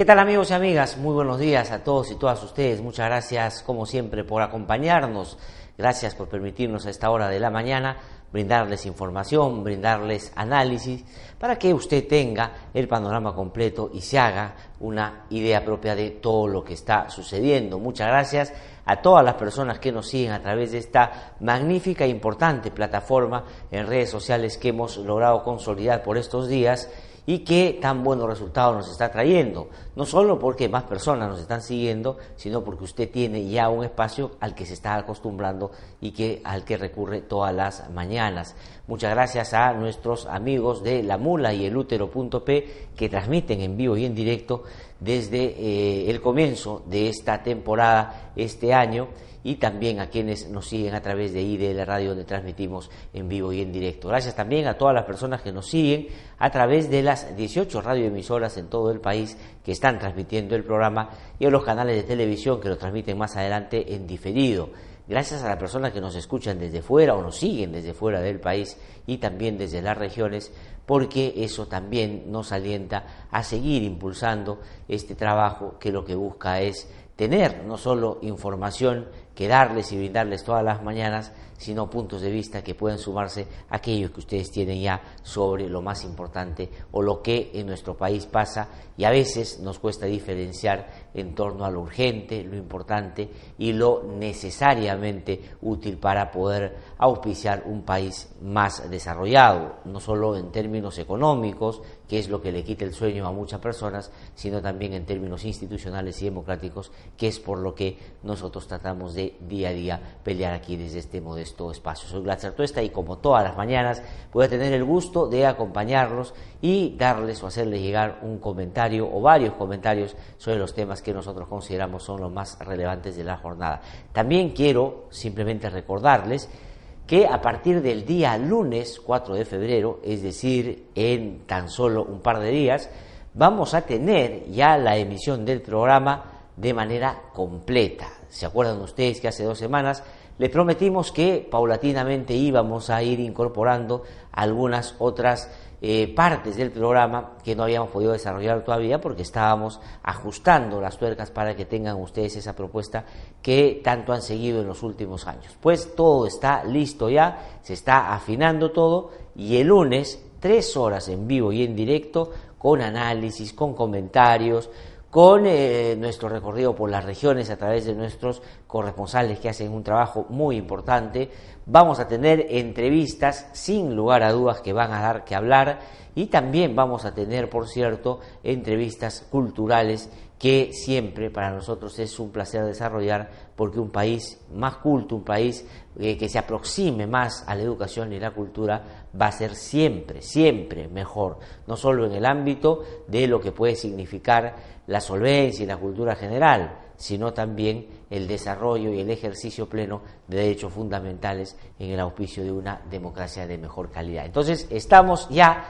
¿Qué tal amigos y amigas? Muy buenos días a todos y todas ustedes. Muchas gracias como siempre por acompañarnos. Gracias por permitirnos a esta hora de la mañana brindarles información, brindarles análisis para que usted tenga el panorama completo y se haga una idea propia de todo lo que está sucediendo. Muchas gracias a todas las personas que nos siguen a través de esta magnífica e importante plataforma en redes sociales que hemos logrado consolidar por estos días y qué tan buenos resultados nos está trayendo. No solo porque más personas nos están siguiendo, sino porque usted tiene ya un espacio al que se está acostumbrando y que, al que recurre todas las mañanas. Muchas gracias a nuestros amigos de La Mula y el Útero.p que transmiten en vivo y en directo desde eh, el comienzo de esta temporada este año y también a quienes nos siguen a través de IDL Radio donde transmitimos en vivo y en directo. Gracias también a todas las personas que nos siguen a través de las 18 radioemisoras en todo el país que están transmitiendo el programa y a los canales de televisión que lo transmiten más adelante en diferido. Gracias a las personas que nos escuchan desde fuera o nos siguen desde fuera del país y también desde las regiones, porque eso también nos alienta a seguir impulsando este trabajo que lo que busca es tener no solo información que darles y brindarles todas las mañanas, sino puntos de vista que pueden sumarse a aquellos que ustedes tienen ya sobre lo más importante o lo que en nuestro país pasa y a veces nos cuesta diferenciar en torno a lo urgente, lo importante y lo necesariamente útil para poder auspiciar un país más desarrollado, no solo en términos económicos, que es lo que le quita el sueño a muchas personas, sino también en términos institucionales y democráticos, que es por lo que nosotros tratamos de día a día pelear aquí desde este modesto espacio. Soy Glatzer Tuesta y como todas las mañanas voy a tener el gusto de acompañarlos y darles o hacerles llegar un comentario o varios comentarios sobre los temas que nosotros consideramos son los más relevantes de la jornada. También quiero simplemente recordarles que a partir del día lunes 4 de febrero, es decir, en tan solo un par de días, vamos a tener ya la emisión del programa de manera completa. ¿Se acuerdan ustedes que hace dos semanas les prometimos que paulatinamente íbamos a ir incorporando algunas otras eh, partes del programa que no habíamos podido desarrollar todavía porque estábamos ajustando las tuercas para que tengan ustedes esa propuesta que tanto han seguido en los últimos años. Pues todo está listo ya, se está afinando todo y el lunes tres horas en vivo y en directo con análisis, con comentarios, con eh, nuestro recorrido por las regiones a través de nuestros corresponsales que hacen un trabajo muy importante. Vamos a tener entrevistas sin lugar a dudas que van a dar que hablar y también vamos a tener, por cierto, entrevistas culturales que siempre para nosotros es un placer desarrollar porque un país más culto, un país eh, que se aproxime más a la educación y la cultura va a ser siempre, siempre mejor, no solo en el ámbito de lo que puede significar la solvencia y la cultura general, sino también el desarrollo y el ejercicio pleno de derechos fundamentales en el auspicio de una democracia de mejor calidad. Entonces, estamos ya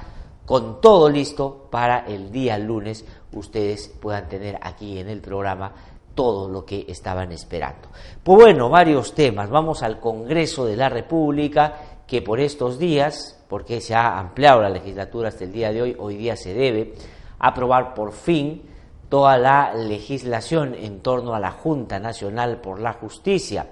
con todo listo para el día lunes ustedes puedan tener aquí en el programa todo lo que estaban esperando. Pues bueno, varios temas. Vamos al Congreso de la República, que por estos días, porque se ha ampliado la legislatura hasta el día de hoy, hoy día se debe aprobar por fin toda la legislación en torno a la Junta Nacional por la Justicia,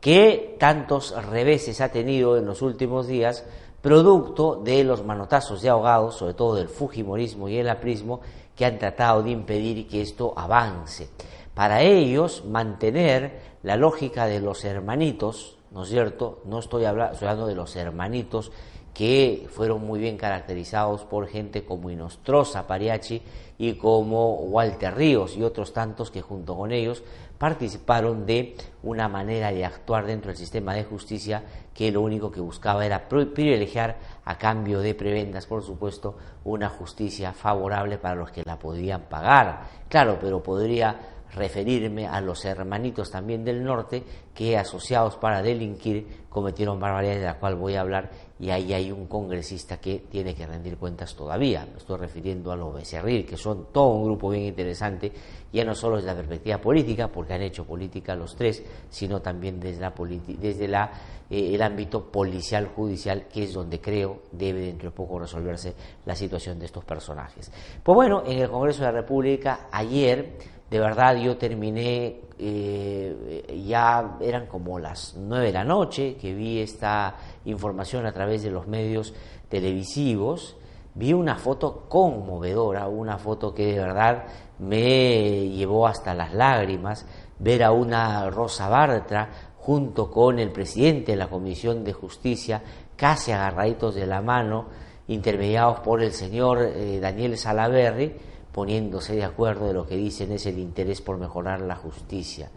que tantos reveses ha tenido en los últimos días, producto de los manotazos de ahogados, sobre todo del Fujimorismo y el aprismo, que han tratado de impedir que esto avance. Para ellos, mantener la lógica de los hermanitos, ¿no es cierto? No estoy hablando, de los hermanitos que fueron muy bien caracterizados por gente como Inostroza Pariachi y como Walter Ríos y otros tantos que junto con ellos participaron de una manera de actuar dentro del sistema de justicia que lo único que buscaba era privilegiar a cambio de prebendas, por supuesto, una justicia favorable para los que la podían pagar. Claro, pero podría referirme a los hermanitos también del norte que asociados para delinquir cometieron barbaridades de la cual voy a hablar y ahí hay un congresista que tiene que rendir cuentas todavía. Me estoy refiriendo a los Becerril, que son todo un grupo bien interesante, ya no solo desde la perspectiva política, porque han hecho política los tres, sino también desde, la desde la, eh, el ámbito policial judicial, que es donde creo debe dentro de poco resolverse la situación de estos personajes. Pues bueno, en el Congreso de la República ayer de verdad yo terminé, eh, ya eran como las nueve de la noche que vi esta información a través de los medios televisivos, vi una foto conmovedora, una foto que de verdad me llevó hasta las lágrimas, ver a una Rosa Bartra junto con el presidente de la Comisión de Justicia, casi agarraditos de la mano, intermediados por el señor eh, Daniel Salaverri, poniéndose de acuerdo de lo que dicen es el interés por mejorar la justicia.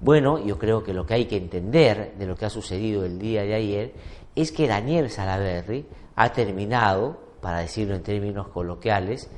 Bueno, yo creo que lo que hay que entender de lo que ha sucedido el día de ayer es que Daniel Salaverry ha terminado, para decirlo en términos coloquiales,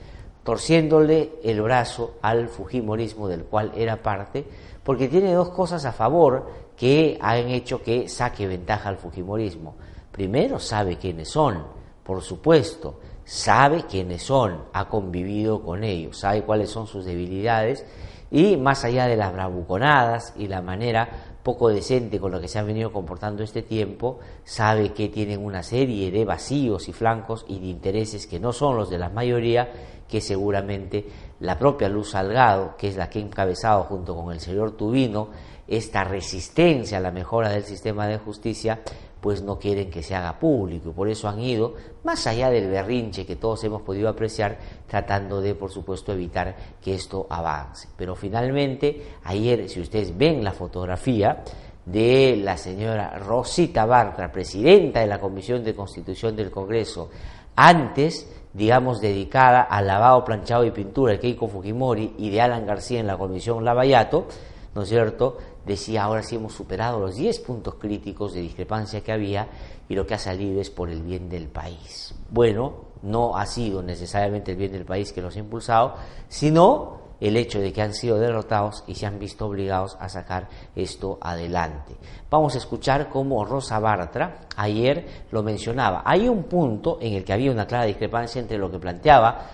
torciéndole el brazo al Fujimorismo del cual era parte, porque tiene dos cosas a favor que han hecho que saque ventaja al Fujimorismo. Primero, sabe quiénes son, por supuesto, sabe quiénes son, ha convivido con ellos, sabe cuáles son sus debilidades y más allá de las bravuconadas y la manera poco decente con la que se han venido comportando este tiempo, sabe que tienen una serie de vacíos y flancos y de intereses que no son los de la mayoría, que seguramente la propia Luz Salgado, que es la que ha encabezado junto con el señor Tubino esta resistencia a la mejora del sistema de justicia, pues no quieren que se haga público. Por eso han ido, más allá del berrinche que todos hemos podido apreciar, tratando de, por supuesto, evitar que esto avance. Pero finalmente, ayer, si ustedes ven la fotografía de la señora Rosita Bartra, presidenta de la Comisión de Constitución del Congreso, antes digamos, dedicada al lavado, planchado y pintura de Keiko Fujimori y de Alan García en la Comisión Lavallato, ¿no es cierto? Decía, ahora sí hemos superado los 10 puntos críticos de discrepancia que había y lo que ha salido es por el bien del país. Bueno, no ha sido necesariamente el bien del país que los ha impulsado, sino el hecho de que han sido derrotados y se han visto obligados a sacar esto adelante. Vamos a escuchar cómo Rosa Bartra ayer lo mencionaba. Hay un punto en el que había una clara discrepancia entre lo que planteaba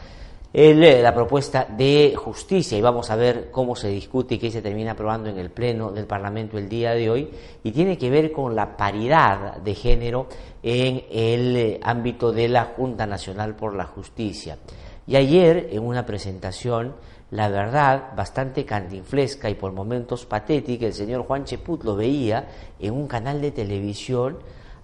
la propuesta de justicia y vamos a ver cómo se discute y qué se termina aprobando en el Pleno del Parlamento el día de hoy y tiene que ver con la paridad de género en el eh, ámbito de la Junta Nacional por la Justicia. Y ayer en una presentación, la verdad, bastante cantinflesca y por momentos patética, el señor Juan Cheput lo veía en un canal de televisión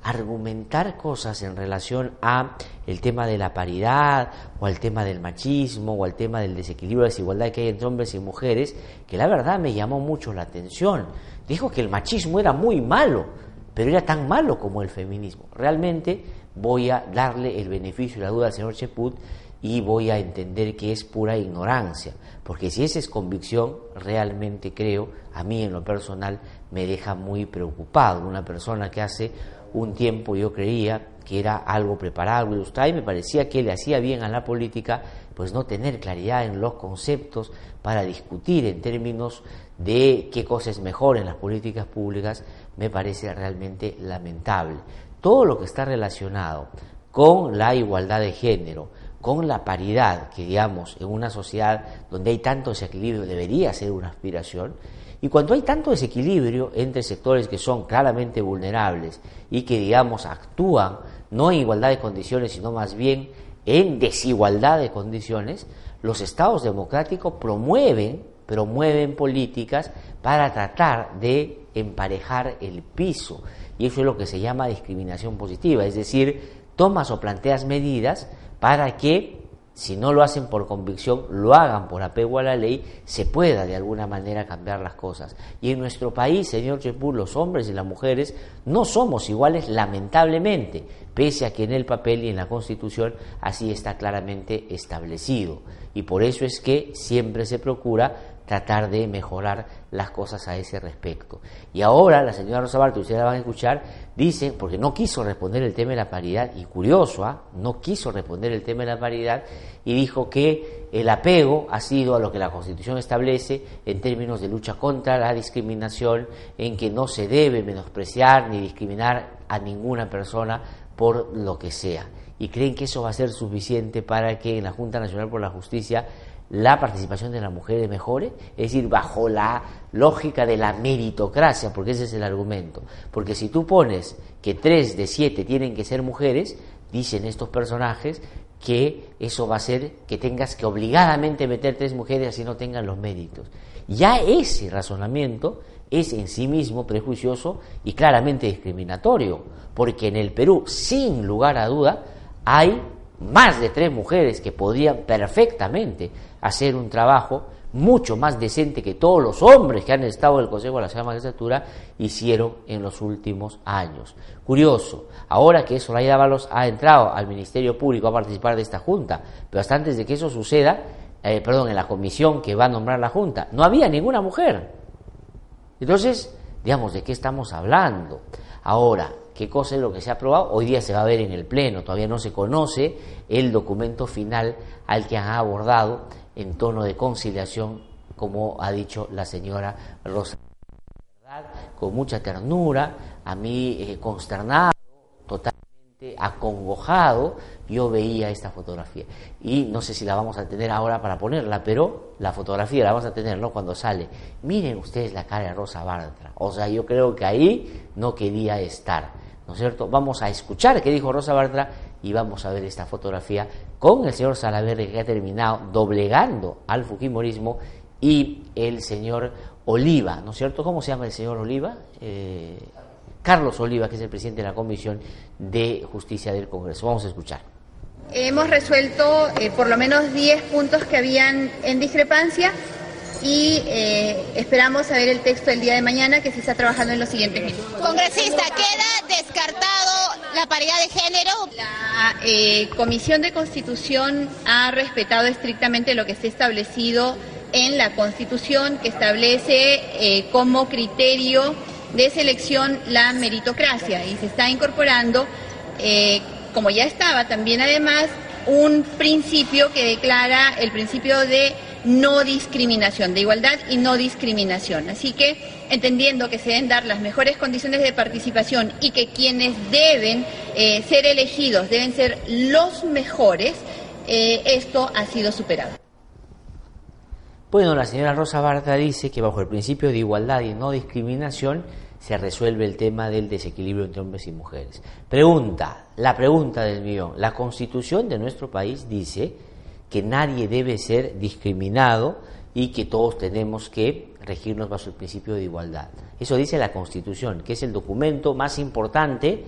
argumentar cosas en relación a el tema de la paridad o al tema del machismo o al tema del desequilibrio de desigualdad que hay entre hombres y mujeres, que la verdad me llamó mucho la atención. Dijo que el machismo era muy malo, pero era tan malo como el feminismo. Realmente voy a darle el beneficio y la duda al señor Cheput y voy a entender que es pura ignorancia, porque si esa es convicción, realmente creo, a mí en lo personal, me deja muy preocupado. Una persona que hace un tiempo yo creía que era algo preparado, ilustrado y me parecía que le hacía bien a la política pues no tener claridad en los conceptos para discutir en términos de qué cosa es mejor en las políticas públicas me parece realmente lamentable. Todo lo que está relacionado con la igualdad de género, con la paridad, que digamos en una sociedad donde hay tanto desequilibrio debería ser una aspiración, y cuando hay tanto desequilibrio entre sectores que son claramente vulnerables y que, digamos, actúan no en igualdad de condiciones, sino más bien en desigualdad de condiciones, Los estados democráticos promueven, promueven políticas para tratar de emparejar el piso. Y eso es lo que se llama discriminación positiva, es decir, tomas o planteas medidas para que si no lo hacen por convicción, lo hagan por apego a la ley, se pueda de alguna manera cambiar las cosas. Y en nuestro país, señor Chepur, los hombres y las mujeres no somos iguales lamentablemente, pese a que en el papel y en la Constitución así está claramente establecido. Y por eso es que siempre se procura tratar de mejorar las cosas a ese respecto. Y ahora la señora Rosa Barto, ustedes la van a escuchar, dice, porque no quiso responder el tema de la paridad, y curioso, ¿ah? no quiso responder el tema de la paridad, y dijo que el apego ha sido a lo que la Constitución establece en términos de lucha contra la discriminación, en que no se debe menospreciar ni discriminar a ninguna persona por lo que sea. Y creen que eso va a ser suficiente para que en la Junta Nacional por la Justicia la participación de las mujeres mejore, es decir, bajo la lógica de la meritocracia, porque ese es el argumento. Porque si tú pones que tres de siete tienen que ser mujeres, dicen estos personajes que eso va a ser que tengas que obligadamente meter tres mujeres así no tengan los méritos. Ya ese razonamiento es en sí mismo prejuicioso y claramente discriminatorio, porque en el Perú, sin lugar a duda, hay más de tres mujeres que podrían perfectamente hacer un trabajo mucho más decente que todos los hombres que han estado en el Consejo de la Ciudad Magistratura hicieron en los últimos años. Curioso, ahora que Soraya Dávalos ha entrado al Ministerio Público a participar de esta Junta, pero hasta antes de que eso suceda, eh, perdón, en la comisión que va a nombrar la Junta, no había ninguna mujer. Entonces, digamos, ¿de qué estamos hablando? Ahora, qué cosa es lo que se ha aprobado. Hoy día se va a ver en el Pleno, todavía no se conoce el documento final al que han abordado en tono de conciliación, como ha dicho la señora Rosa. Con mucha ternura, a mí eh, consternado, totalmente acongojado, yo veía esta fotografía. Y no sé si la vamos a tener ahora para ponerla, pero la fotografía la vamos a tener, ¿no? Cuando sale. Miren ustedes la cara de Rosa Bartra. O sea, yo creo que ahí no quería estar. ¿no es cierto? Vamos a escuchar qué dijo Rosa Bartra y vamos a ver esta fotografía con el señor Salaverri que ha terminado doblegando al Fujimorismo y el señor Oliva, ¿no es cierto? ¿Cómo se llama el señor Oliva? Eh, Carlos Oliva, que es el presidente de la Comisión de Justicia del Congreso. Vamos a escuchar. Hemos resuelto eh, por lo menos 10 puntos que habían en discrepancia y eh, esperamos saber el texto el día de mañana que se está trabajando en los siguientes minutos. Congresista, queda descartado la paridad de género. La eh, Comisión de Constitución ha respetado estrictamente lo que está establecido en la Constitución, que establece eh, como criterio de selección la meritocracia y se está incorporando, como ya estaba también además, un principio que declara el principio de no discriminación, de igualdad y no discriminación. Así que, entendiendo que se deben dar las mejores condiciones de participación y que quienes deben eh, ser elegidos deben ser los mejores, eh, esto ha sido superado. Bueno, la señora Rosa Barta dice que bajo el principio de igualdad y no discriminación se resuelve el tema del desequilibrio entre hombres y mujeres. Pregunta, la pregunta del millón. La constitución de nuestro país dice que nadie debe ser discriminado y que todos tenemos que regirnos bajo el principio de igualdad. Eso dice la Constitución, que es el documento más importante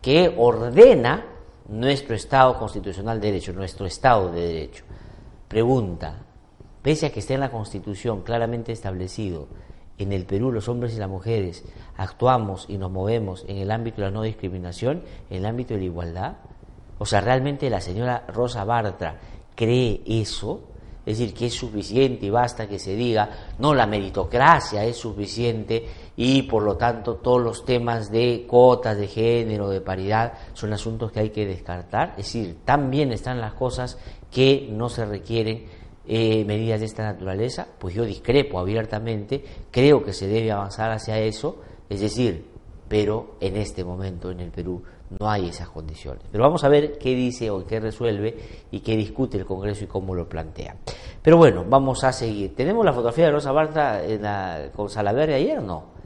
que ordena nuestro Estado constitucional de derecho, nuestro Estado de derecho. Pregunta, pese a que esté en la Constitución claramente establecido, en el Perú los hombres y las mujeres actuamos y nos movemos en el ámbito de la no discriminación, en el ámbito de la igualdad. O sea, realmente la señora Rosa Bartra cree eso, es decir, que es suficiente y basta que se diga, no, la meritocracia es suficiente y por lo tanto todos los temas de cuotas de género, de paridad, son asuntos que hay que descartar. Es decir, tan bien están las cosas que no se requieren eh, medidas de esta naturaleza, pues yo discrepo abiertamente, creo que se debe avanzar hacia eso, es decir, pero en este momento en el Perú no hay esas condiciones. Pero vamos a ver qué dice o qué resuelve y qué discute el Congreso y cómo lo plantea. Pero bueno, vamos a seguir. ¿Tenemos la fotografía de Rosa Bartra en la, con Salaverry ayer? No.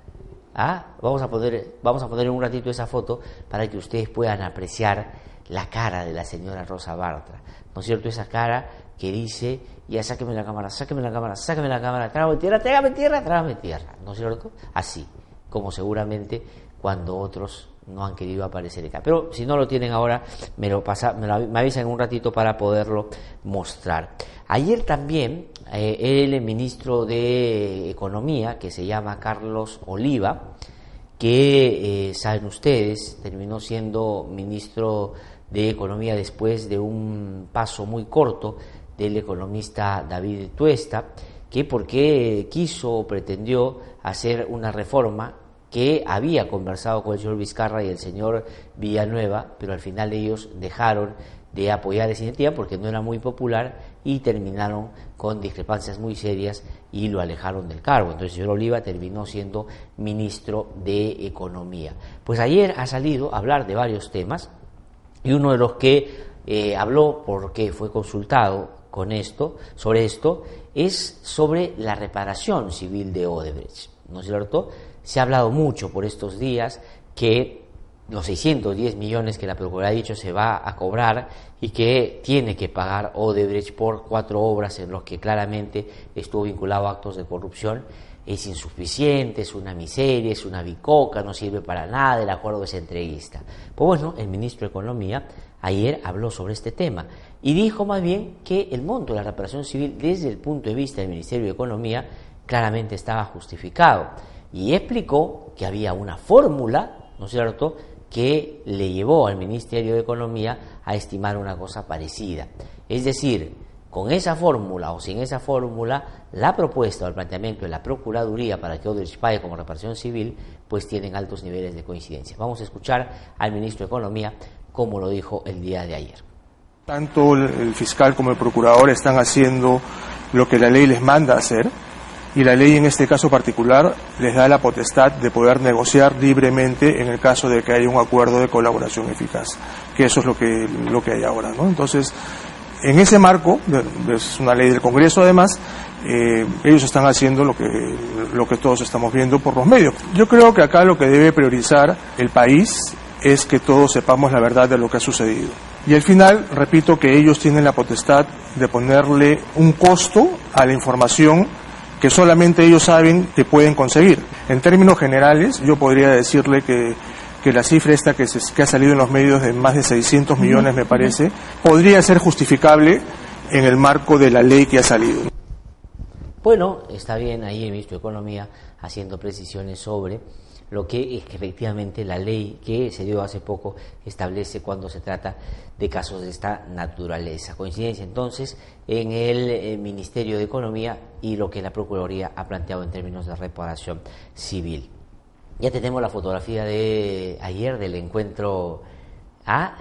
¿Ah? Vamos, a poner, vamos a poner un ratito esa foto para que ustedes puedan apreciar la cara de la señora Rosa Bartra. ¿No es cierto? Esa cara que dice, ya sáqueme la cámara, sáqueme la cámara, sáqueme la cámara, trágame tierra, trágame tierra, trágame tierra, ¿no es cierto? Así, como seguramente cuando otros no han querido aparecer acá. Pero si no lo tienen ahora, me lo, pasa, me, lo, me avisan un ratito para poderlo mostrar. Ayer también eh, el ministro de Economía, que se llama Carlos Oliva, que eh, saben ustedes, terminó siendo ministro de Economía después de un paso muy corto del economista David Tuesta, que porque quiso o pretendió hacer una reforma que había conversado con el señor Vizcarra y el señor Villanueva, pero al final ellos dejaron de apoyar esa iniciativa porque no era muy popular y terminaron con discrepancias muy serias y lo alejaron del cargo. Entonces el señor Oliva terminó siendo ministro de Economía. Pues ayer ha salido a hablar de varios temas y uno de los que eh, habló porque fue consultado con esto, sobre esto, es sobre la reparación civil de Odebrecht. ¿No es cierto? Se ha hablado mucho por estos días que los 610 millones que la Procuraduría ha dicho se va a cobrar y que tiene que pagar Odebrecht por cuatro obras en las que claramente estuvo vinculado a actos de corrupción, es insuficiente, es una miseria, es una bicoca, no sirve para nada, el acuerdo es entreguista. Pues bueno, el ministro de Economía ayer habló sobre este tema y dijo más bien que el monto de la reparación civil desde el punto de vista del Ministerio de Economía claramente estaba justificado y explicó que había una fórmula, ¿no es cierto?, que le llevó al Ministerio de Economía a estimar una cosa parecida. Es decir, con esa fórmula o sin esa fórmula, la propuesta o el planteamiento de la Procuraduría para que Odebrecht pague como reparación civil, pues tienen altos niveles de coincidencia. Vamos a escuchar al ministro de Economía como lo dijo el día de ayer. Tanto el fiscal como el procurador están haciendo lo que la ley les manda hacer y la ley en este caso particular les da la potestad de poder negociar libremente en el caso de que haya un acuerdo de colaboración eficaz, que eso es lo que, lo que hay ahora. ¿no? Entonces, en ese marco, es una ley del Congreso además, eh, ellos están haciendo lo que, lo que todos estamos viendo por los medios. Yo creo que acá lo que debe priorizar el país es que todos sepamos la verdad de lo que ha sucedido. Y al final, repito que ellos tienen la potestad de ponerle un costo a la información que solamente ellos saben que pueden conseguir. En términos generales, yo podría decirle que, que la cifra esta que, se, que ha salido en los medios de más de 600 millones, me parece, podría ser justificable en el marco de la ley que ha salido. Bueno, está bien ahí ministro de Economía haciendo precisiones sobre lo que es que efectivamente la ley que se dio hace poco establece cuando se trata de casos de esta naturaleza. Coincidencia entonces en el, eh, Ministerio de Economía y lo que la Procuraduría ha planteado en términos de reparación civil. Ya tenemos la fotografía de ayer del encuentro. Ah,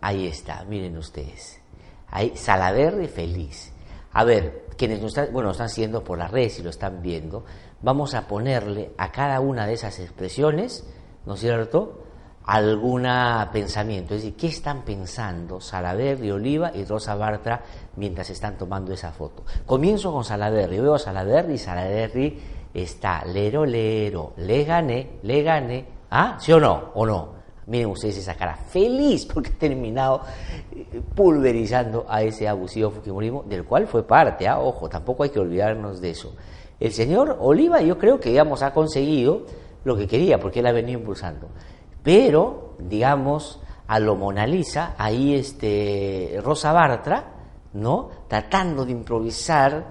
ahí está, miren ustedes. Ahí, Salaverri feliz. A ver, quienes nos están, bueno, están haciendo por las redes y lo están viendo, vamos a ponerle a cada una de esas expresiones, ¿no es cierto?, algún pensamiento. Es decir, ¿qué están pensando Salaverri, Oliva y Rosa Bartra mientras están tomando esa foto? Comienzo con Salaverri. veo a Salaverri y Salaverri está lero, lero, le gané, le gané. ¿Ah? ¿Sí o no? ¿O no? Miren ustedes esa cara, feliz porque ha terminado eh, pulverizando a ese abusivo Fujimorismo, del cual fue parte, ¿ah? ojo, tampoco hay que olvidarnos de eso. El señor Oliva yo creo que, digamos, ha conseguido lo que quería, porque él ha venido impulsando. Pero, digamos, a lo Mona Lisa, ahí este, Rosa Bartra, ¿no? Tratando de improvisar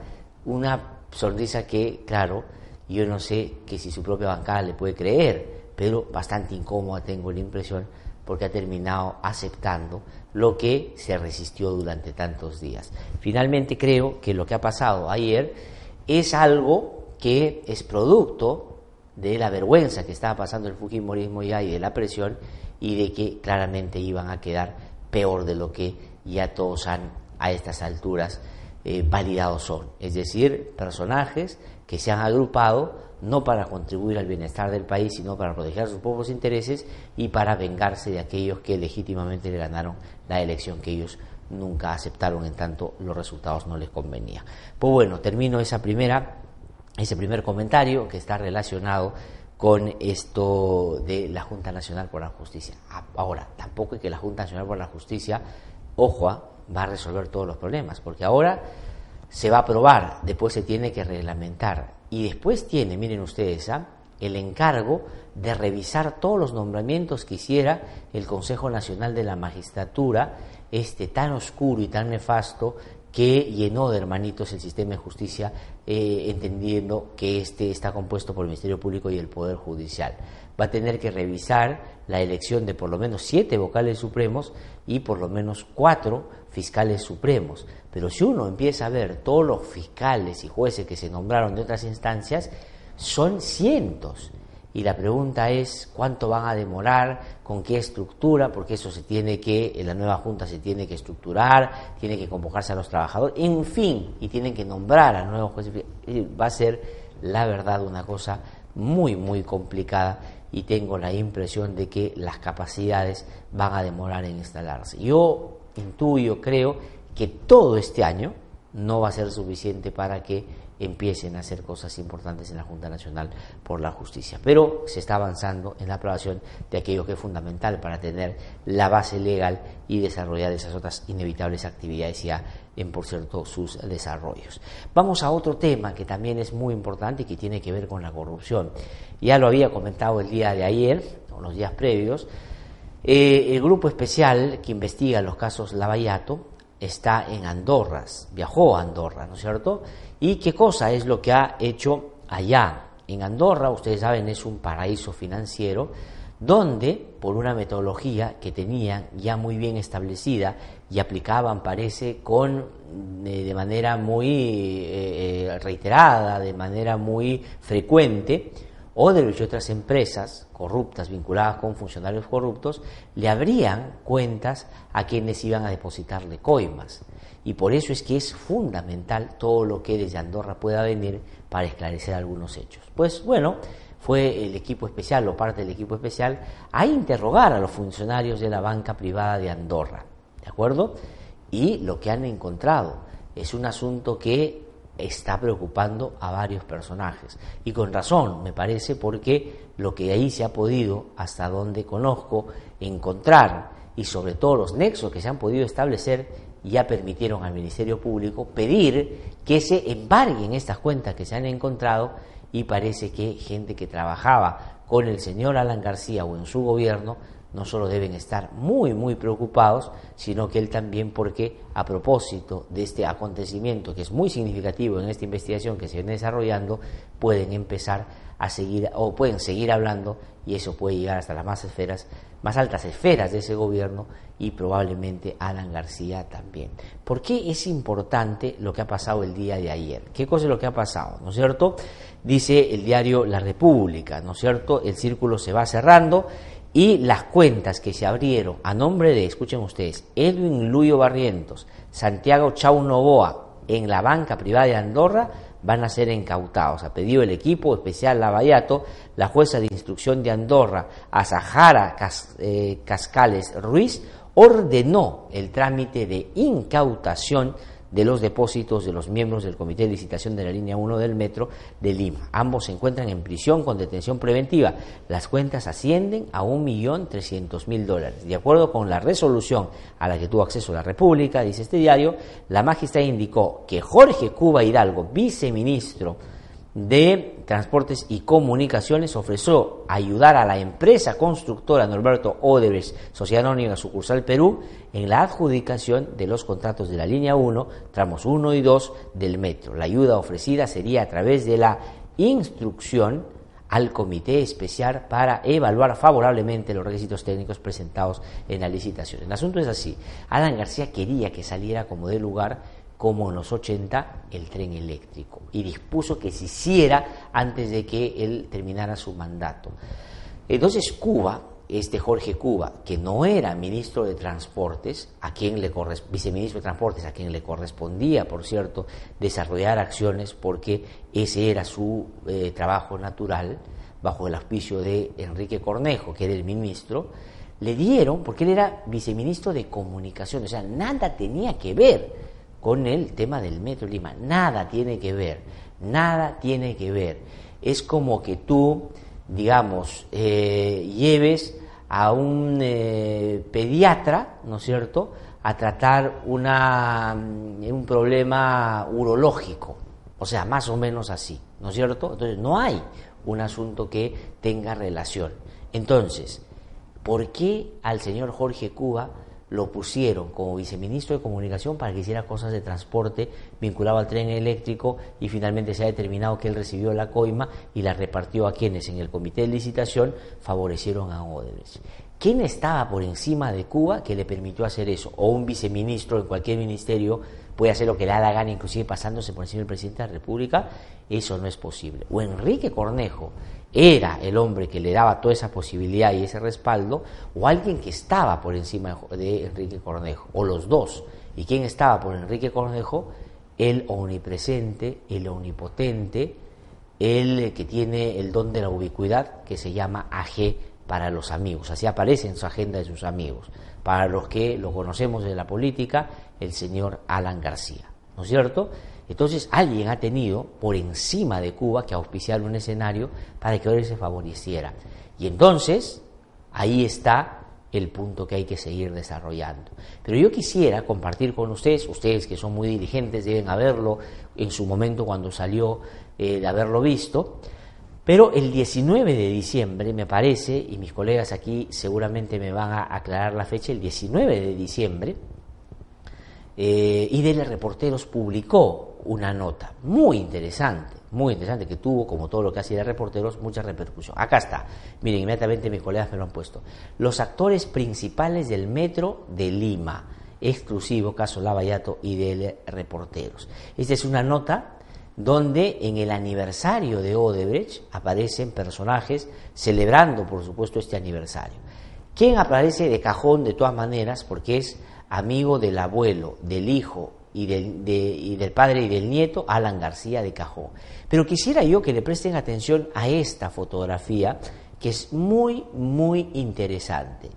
una sonrisa que, claro, yo no sé que si su propia bancada le puede creer, pero bastante incómoda tengo la impresión, porque ha terminado aceptando lo que se resistió durante tantos días. Finalmente creo que lo que ha pasado ayer es algo que es producto de la vergüenza que estaba pasando el Fujimorismo ya y de la presión y de que claramente iban a quedar peor de lo que ya todos han a estas alturas eh, son. Es decir, personajes que se han agrupado no para contribuir al bienestar del país, sino para proteger sus propios intereses y para vengarse de aquellos que legítimamente le ganaron la elección que ellos nunca aceptaron en tanto los resultados no les convenían. Pues bueno, termino esa primera, ese primer comentario que está relacionado con esto de la Junta Nacional por la Justicia. Ahora, tampoco es que la Junta Nacional por la Justicia, ojo, ah, va a resolver todos los problemas, porque ahora se va a aprobar, después se tiene que reglamentar y después tiene, miren ustedes, ¿ah? el encargo de revisar todos los nombramientos que hiciera el Consejo Nacional de la Magistratura, este tan oscuro y tan nefasto que llenó de hermanitos el sistema de justicia, eh, entendiendo que este está compuesto por el Ministerio Público y el Poder Judicial. Va a tener que revisar la elección de por lo menos siete vocales supremos y por lo menos cuatro fiscales supremos. Pero si uno empieza a ver todos los fiscales y jueces que se nombraron de otras instancias, son cientos. Y la pregunta es cuánto van a demorar, con qué estructura, porque eso se tiene que, en la nueva Junta se tiene que estructurar, tiene que convocarse a los trabajadores, en fin, y tienen que nombrar a nuevos jueces. Va a ser, la verdad, una cosa muy, muy complicada y tengo la impresión de que las capacidades van a demorar en instalarse. Yo intuyo, creo, que todo este año no va a ser suficiente para que empiecen a hacer cosas importantes en la Junta Nacional por la Justicia. Pero se está avanzando en la aprobación de aquello que es fundamental para tener la base legal y desarrollar esas otras inevitables actividades ya en, por cierto, sus desarrollos. Vamos a otro tema que también es muy importante y que tiene que ver con la corrupción. Ya lo había comentado el día de ayer, o los días previos, eh, el grupo especial que investiga los casos Lavallato está en Andorra, viajó a Andorra, ¿no es cierto? ¿Y qué cosa es lo que ha hecho allá? En Andorra, ustedes saben, es un paraíso financiero donde, por una metodología que tenían ya muy bien establecida y aplicaban, parece, con eh, de manera muy eh, eh, reiterada, de manera muy frecuente, o de otras empresas corruptas vinculadas con funcionarios corruptos, le abrían cuentas a quienes iban a depositarle coimas. Y por eso es que es fundamental todo lo que desde Andorra pueda venir para esclarecer algunos hechos. Pues bueno, fue el equipo especial o parte del equipo especial a interrogar a los funcionarios de la banca privada de Andorra. ¿De acuerdo? Y lo que han encontrado es un asunto que está preocupando a varios personajes. Y con razón, me parece, porque lo que ahí se ha podido, hasta donde conozco, encontrar y sobre todo los nexos que se han podido establecer, ya permitieron al Ministerio Público pedir que se embarguen estas cuentas que se han encontrado y parece que gente que trabajaba con el señor Alan García o en su gobierno no solo deben estar muy, muy preocupados, sino que él también porque a propósito de este acontecimiento que es muy significativo en esta investigación que se viene desarrollando, pueden empezar a seguir o pueden seguir hablando y eso puede llegar hasta las más esferas, más altas esferas de ese gobierno y probablemente Alan García también. ¿Por qué es importante lo que ha pasado el día de ayer? ¿Qué cosa es lo que ha pasado? ¿No es cierto? Dice el diario La República, ¿no es cierto? El círculo se va cerrando y las cuentas que se abrieron a nombre de, escuchen ustedes, Edwin Luyo Barrientos, Santiago Chau Novoa, en la banca privada de Andorra, van a ser incautados. Ha pedido el equipo especial Lavallato, la jueza de instrucción de Andorra, Azahara eh, Cascales Ruiz, ordenó el trámite de incautación de los depósitos de los miembros del Comité de Licitación de la Línea 1 del Metro de Lima. Ambos se encuentran en prisión con detención preventiva. Las cuentas ascienden a 1.300.000 dólares. De acuerdo con la resolución a la que tuvo acceso la República, dice este diario, la magistrada indicó que Jorge Cuba Hidalgo, viceministro de Transportes y Comunicaciones ofreció ayudar a la empresa constructora Norberto Odebrecht, Sociedad Anónima Sucursal Perú, en la adjudicación de los contratos de la línea 1, tramos 1 y 2 del metro. La ayuda ofrecida sería a través de la instrucción al comité especial para evaluar favorablemente los requisitos técnicos presentados en la licitación. El asunto es así. Alan García quería que saliera como de lugar como en los 80 el tren eléctrico y dispuso que se hiciera antes de que él terminara su mandato. Entonces Cuba, este Jorge Cuba, que no era ministro de Transportes, a quien le viceministro de Transportes, a quien le correspondía, por cierto, desarrollar acciones porque ese era su eh, trabajo natural, bajo el auspicio de Enrique Cornejo, que era el ministro, le dieron, porque él era viceministro de Comunicación, o sea, nada tenía que ver con el tema del Metro Lima. Nada tiene que ver, nada tiene que ver. Es como que tú, digamos, eh, lleves a un eh, pediatra, ¿no es cierto?, a tratar una, mm, un problema urológico, o sea, más o menos así, ¿no es cierto? Entonces, no hay un asunto que tenga relación. Entonces, ¿por qué al señor Jorge Cuba lo pusieron como viceministro de comunicación para que hiciera cosas de transporte vinculado al tren eléctrico y finalmente se ha determinado que él recibió la coima y la repartió a quienes en el comité de licitación favorecieron a Odebrecht. ¿Quién estaba por encima de Cuba que le permitió hacer eso? O un viceministro en cualquier ministerio puede hacer lo que le da la gana, inclusive pasándose por encima del presidente de la República, eso no es posible. O Enrique Cornejo era el hombre que le daba toda esa posibilidad y ese respaldo, o alguien que estaba por encima de Enrique Cornejo, o los dos. ¿Y quién estaba por Enrique Cornejo? El omnipresente, el omnipotente, el que tiene el don de la ubicuidad, que se llama AG para los amigos. Así aparece en su agenda de sus amigos. Para los que lo conocemos de la política, el señor Alan García. ¿No es cierto? Entonces alguien ha tenido por encima de Cuba que auspiciar un escenario para que hoy se favoreciera. Y entonces ahí está el punto que hay que seguir desarrollando. Pero yo quisiera compartir con ustedes, ustedes que son muy dirigentes deben haberlo en su momento cuando salió eh, de haberlo visto, pero el 19 de diciembre, me parece, y mis colegas aquí seguramente me van a aclarar la fecha, el 19 de diciembre, eh, IDL Reporteros publicó una nota muy interesante, muy interesante, que tuvo, como todo lo que hace de Reporteros, mucha repercusión. Acá está, miren, inmediatamente mis colegas me lo han puesto. Los actores principales del metro de Lima, exclusivo caso Lavallato IDL Reporteros. Esta es una nota donde en el aniversario de Odebrecht aparecen personajes celebrando, por supuesto, este aniversario. ¿Quién aparece de cajón de todas maneras? Porque es amigo del abuelo, del hijo y del, padre y del nieto, Alan García de Cajón. Pero quisiera yo que le presten atención a esta fotografía, que es muy, muy interesante.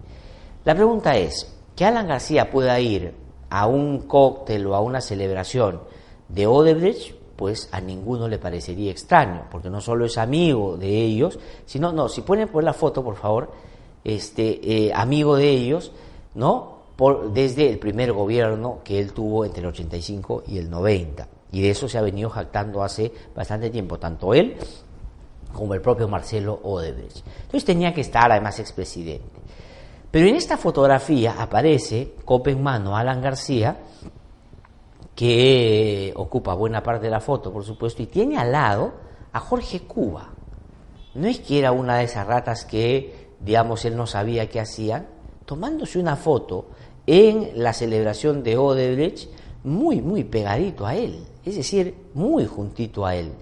La pregunta es, que Alan García pueda ir a un cóctel o a una celebración de Odebrecht, pues a ninguno le parecería extraño, porque no solo es amigo de ellos, sino, no, si pueden poner la foto, por favor, este, eh, amigo de ellos, ¿no? Desde el primer gobierno que él tuvo entre el 85 y el 90. Y de eso se ha venido jactando hace bastante tiempo, tanto él como el propio Marcelo Odebrecht. Entonces tenía que estar además expresidente. Pero en esta fotografía aparece, copa en mano, Alan García, que ocupa buena parte de la foto, por supuesto, y tiene al lado a Jorge Cuba. No es que era una de esas ratas que, digamos, él no sabía qué hacían, tomándose una foto en la celebración de Odebrecht muy, muy pegadito a él, es decir, muy juntito a él.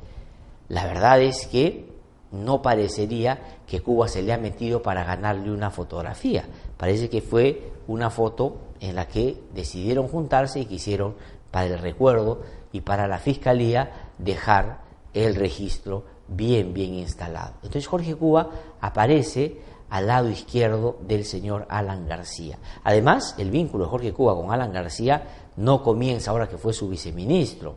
La verdad es que no parecería que Cuba se le ha metido para ganarle una fotografía. Parece que fue una foto en la que decidieron juntarse y quisieron, para el recuerdo y para la fiscalía, dejar el registro bien, bien instalado. Entonces Jorge Cuba aparece al lado izquierdo del señor Alan García. Además, el vínculo de Jorge Cuba con Alan García no comienza ahora que fue su viceministro,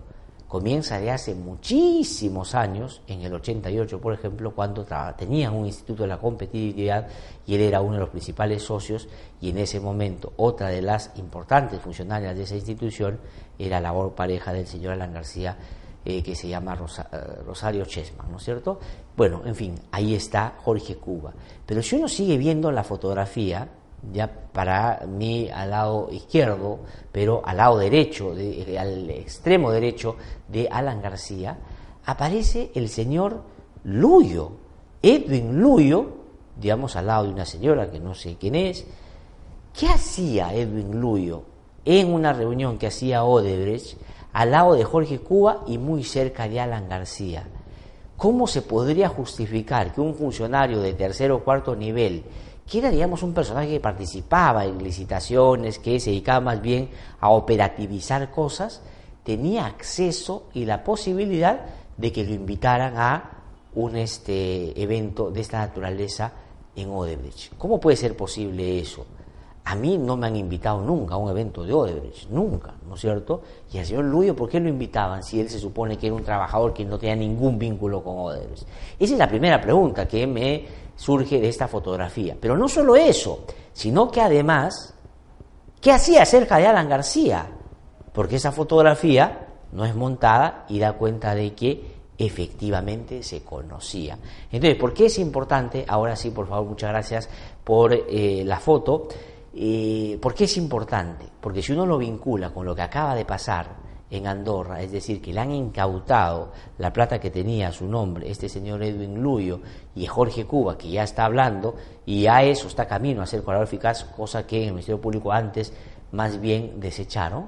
comienza de hace muchísimos años, en el 88 por ejemplo, cuando tenían un instituto de la competitividad y él era uno de los principales socios y en ese momento otra de las importantes funcionarias de esa institución era la pareja del señor Alan García eh, que se llama eh, Rosario Chesman, ¿no es cierto? Bueno, en fin, ahí está Jorge Cuba. Pero si uno sigue viendo la fotografía, ya para mí al lado izquierdo, pero al lado derecho, de, al extremo derecho de Alan García, aparece el señor Luyo, Edwin Luyo, digamos al lado de una señora que no sé quién es. ¿Qué hacía Edwin Luyo en una reunión que hacía Odebrecht al lado de Jorge Cuba y muy cerca de Alan García. ¿Cómo se podría justificar que un funcionario de tercer o cuarto nivel, que era, digamos, un personaje que participaba en licitaciones, que se dedicaba más bien a operativizar cosas, tenía acceso y la posibilidad de que lo invitaran a un este, evento de esta naturaleza en Odebrecht? ¿Cómo puede ser posible eso? A mí no me han invitado nunca a un evento de Odebrecht, nunca, ¿no es cierto? Y al señor Luyo, ¿por qué lo invitaban si él se supone que era un trabajador que no tenía ningún vínculo con Odebrecht? Esa es la primera pregunta que me surge de esta fotografía. Pero no solo eso, sino que además ¿Qué hacía cerca de Alan García? Porque esa fotografía no es montada y da cuenta de que efectivamente se conocía. Entonces, ¿por qué es importante? Ahora sí, por favor, muchas gracias por eh, la foto. Eh, ¿Por qué es importante? Porque si uno lo vincula con lo que acaba de pasar en Andorra, es decir, que le han incautado la plata que tenía a su nombre este señor Edwin Luyo y Jorge Cuba, que ya está hablando, y a eso está camino a ser colaborador eficaz, cosa que en el Ministerio Público antes más bien desecharon,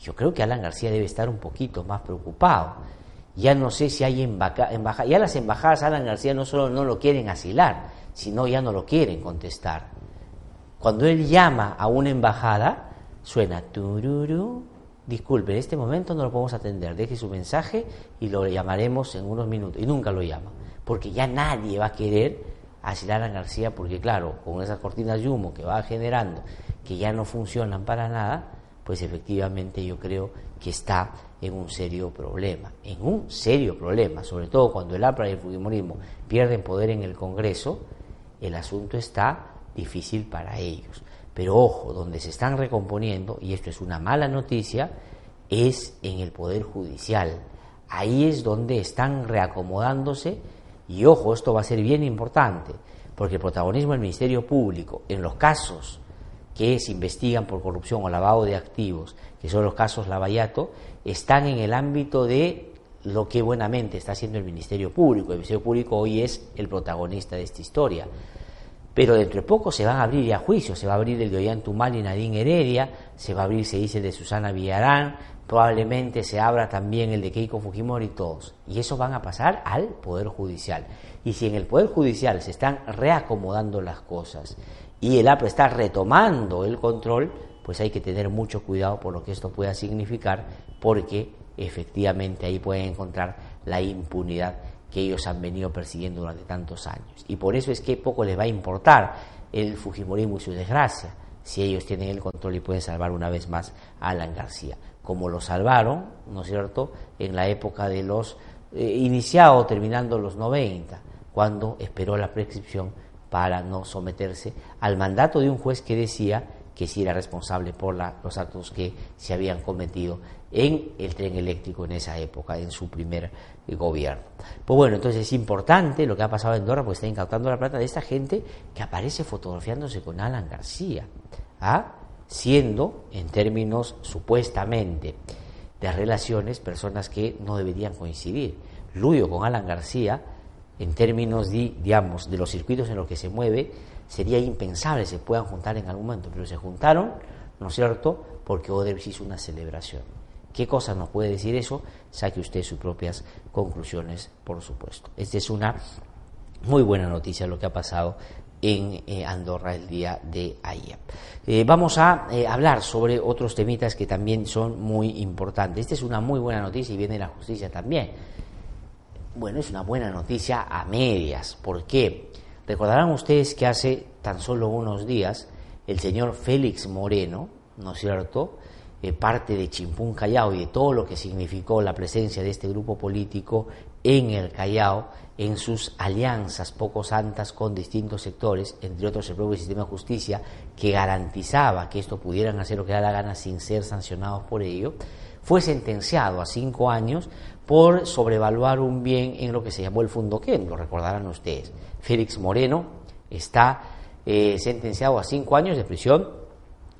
yo creo que Alan García debe estar un poquito más preocupado. Ya no sé si hay embajadas, ya las embajadas Alan García no solo no lo quieren asilar, sino ya no lo quieren contestar. Cuando él llama a una embajada, suena tururu, disculpe, en este momento no lo podemos atender, deje su mensaje y lo llamaremos en unos minutos. Y nunca lo llama, porque ya nadie va a querer asilar a García, porque claro, con esas cortinas de humo que va generando, que ya no funcionan para nada, pues efectivamente yo creo que está en un serio problema, en un serio problema, sobre todo cuando el APRA y el Fujimorismo pierden poder en el Congreso, el asunto está difícil para ellos. Pero ojo, donde se están recomponiendo, y esto es una mala noticia, es en el Poder Judicial. Ahí es donde están reacomodándose, y ojo, esto va a ser bien importante, porque el protagonismo del Ministerio Público en los casos que se investigan por corrupción o lavado de activos, que son los casos Lavallato, están en el ámbito de lo que buenamente está haciendo el Ministerio Público. El Ministerio Público hoy es el protagonista de esta historia. Pero dentro de poco se van a abrir ya juicios, se va a abrir el de Ollantumal y Nadine Heredia, se va a abrir, se dice, el de Susana Villarán, probablemente se abra también el de Keiko Fujimori y todos. Y eso van a pasar al Poder Judicial. Y si en el Poder Judicial se están reacomodando las cosas y el APRA está retomando el control, pues hay que tener mucho cuidado por lo que esto pueda significar, porque efectivamente ahí pueden encontrar la impunidad que ellos han venido persiguiendo durante tantos años. Y por eso es que poco les va a importar el Fujimorismo y su desgracia, si ellos tienen el control y pueden salvar una vez más a Alan García, como lo salvaron, ¿no es cierto?, en la época de los, eh, iniciado terminando los 90, cuando esperó la prescripción para no someterse al mandato de un juez que decía que sí era responsable por los actos que se habían cometido en el tren eléctrico en esa época, en su primer eh, gobierno. Pues bueno, entonces es importante lo que ha pasado en Andorra, porque está incautando la plata de esta gente que aparece fotografiándose con Alan García, ¿ah? siendo, en términos supuestamente de relaciones, personas que no deberían coincidir. Luyo con Alan García en términos de, digamos, de los circuitos en los que se mueve, sería impensable se puedan juntar en algún momento, pero se juntaron, ¿no es cierto?, porque Odebrecht hizo una celebración. ¿Qué cosa nos puede decir eso? Saque usted sus propias conclusiones, por supuesto. Esta es una muy buena noticia lo que ha pasado en eh, Andorra el día de ayer. Eh, vamos a eh, hablar sobre otros temitas que también son muy importantes. Esta es una muy buena noticia y viene la justicia también bueno, es una buena noticia a medias. ¿Por qué? Recordarán ustedes que hace tan solo unos días el señor Félix Moreno, ¿no es cierto?, eh, parte de Chimpún Callao y de todo lo que significó la presencia de este grupo político en el Callao, en sus alianzas poco santas con distintos sectores, entre otros el propio sistema de justicia, que garantizaba que esto pudieran hacer lo que da la gana sin ser sancionados por ello, fue sentenciado a cinco años por sobrevaluar un bien en lo que se llamó el Fundoquén, lo recordarán ustedes. Félix Moreno está eh, sentenciado a cinco años de prisión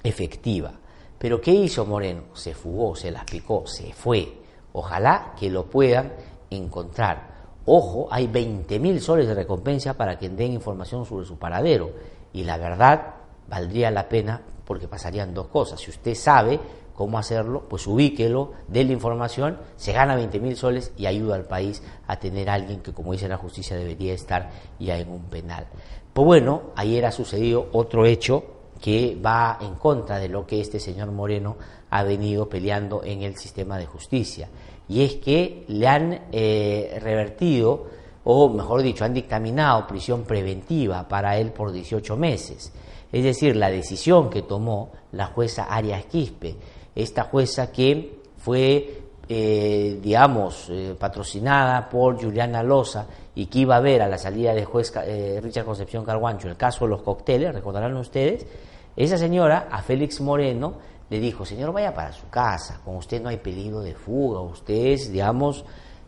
efectiva. Pero ¿qué hizo Moreno? Se fugó, se las picó, se fue. Ojalá que lo puedan encontrar. Ojo, hay 20.000 soles de recompensa para quien den información sobre su paradero. Y la verdad, valdría la pena porque pasarían dos cosas. Si usted sabe cómo hacerlo, pues ubíquelo, dé la información, se gana 20 mil soles y ayuda al país a tener a alguien que, como dice la justicia, debería estar ya en un penal. Pues bueno, ayer ha sucedido otro hecho que va en contra de lo que este señor Moreno ha venido peleando en el sistema de justicia. Y es que le han eh, revertido, o mejor dicho, han dictaminado prisión preventiva para él por 18 meses. Es decir, la decisión que tomó la jueza Arias Quispe esta jueza que fue, eh, digamos, eh, patrocinada por Juliana Loza y que iba a ver a la salida de juez eh, Richard Concepción Carguancho el caso de los cócteles, recordarán ustedes, Esa señora a Félix Moreno le dijo, señor, vaya para su casa, con usted no hay peligro de fuga, usted es, digamos,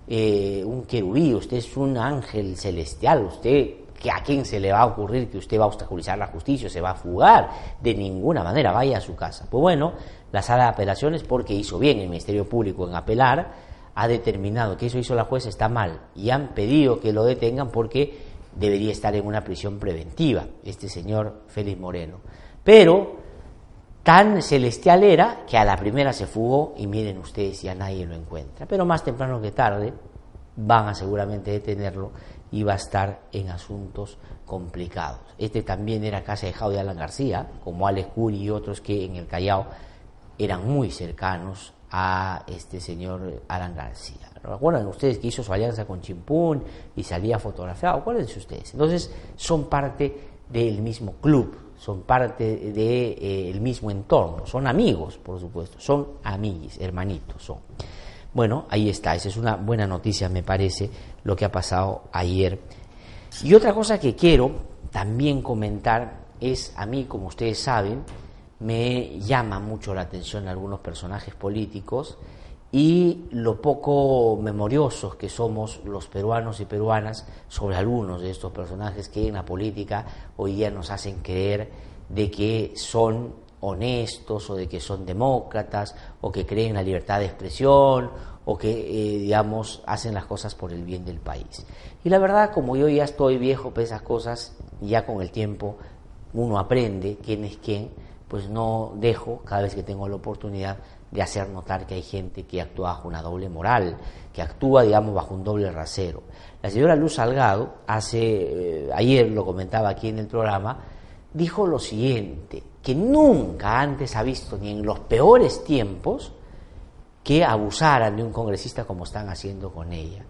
un querubí, usted es un ángel celestial, usted, que ¿a quién se le va a ocurrir que usted va a obstaculizar la justicia, se va a fugar? De ninguna manera, vaya a su casa. Pues bueno, la sala de apelaciones, porque hizo bien el Ministerio Público en apelar, ha determinado que eso hizo la jueza está mal y han pedido que lo detengan porque debería estar en una prisión preventiva, este señor Félix Moreno. Pero tan celestial era que a la primera se fugó y miren ustedes, ya nadie lo encuentra. Pero más temprano que tarde van a seguramente detenerlo va a estar en asuntos complicados. Este también era casa de Alan García, como Alex Curi y otros que en el Callao eran muy cercanos a este señor Alan García. ¿Recuerdan ustedes que hizo su alianza con Chimpún y salía fotografiado? Acuérdense ustedes. Entonces, son parte del mismo club, son parte del de, eh, mismo entorno, son amigos, por supuesto, son amigos, hermanitos, son. Bueno, ahí está, esa es una buena noticia, me parece, lo que ha pasado ayer. Y otra cosa que quiero también comentar es, a mí, como ustedes saben, me llama mucho la atención algunos personajes políticos y lo poco memoriosos que somos los peruanos y peruanas sobre algunos de estos personajes que en la política hoy día nos hacen creer de que son honestos o de que son demócratas o que creen en la libertad de expresión o que, eh, digamos, hacen las cosas por el bien del país. Y la verdad, como yo ya estoy viejo para esas cosas, ya con el tiempo uno aprende quién es quién, pues no dejo, cada vez que tengo la oportunidad, de hacer notar que hay gente que actúa bajo una doble moral, que actúa, digamos, bajo un doble rasero. La señora Luz Salgado, hace, eh, ayer lo comentaba aquí en el programa, dijo lo siguiente, que nunca antes ha visto, ni en los peores tiempos, que abusaran de un congresista como están haciendo con ella.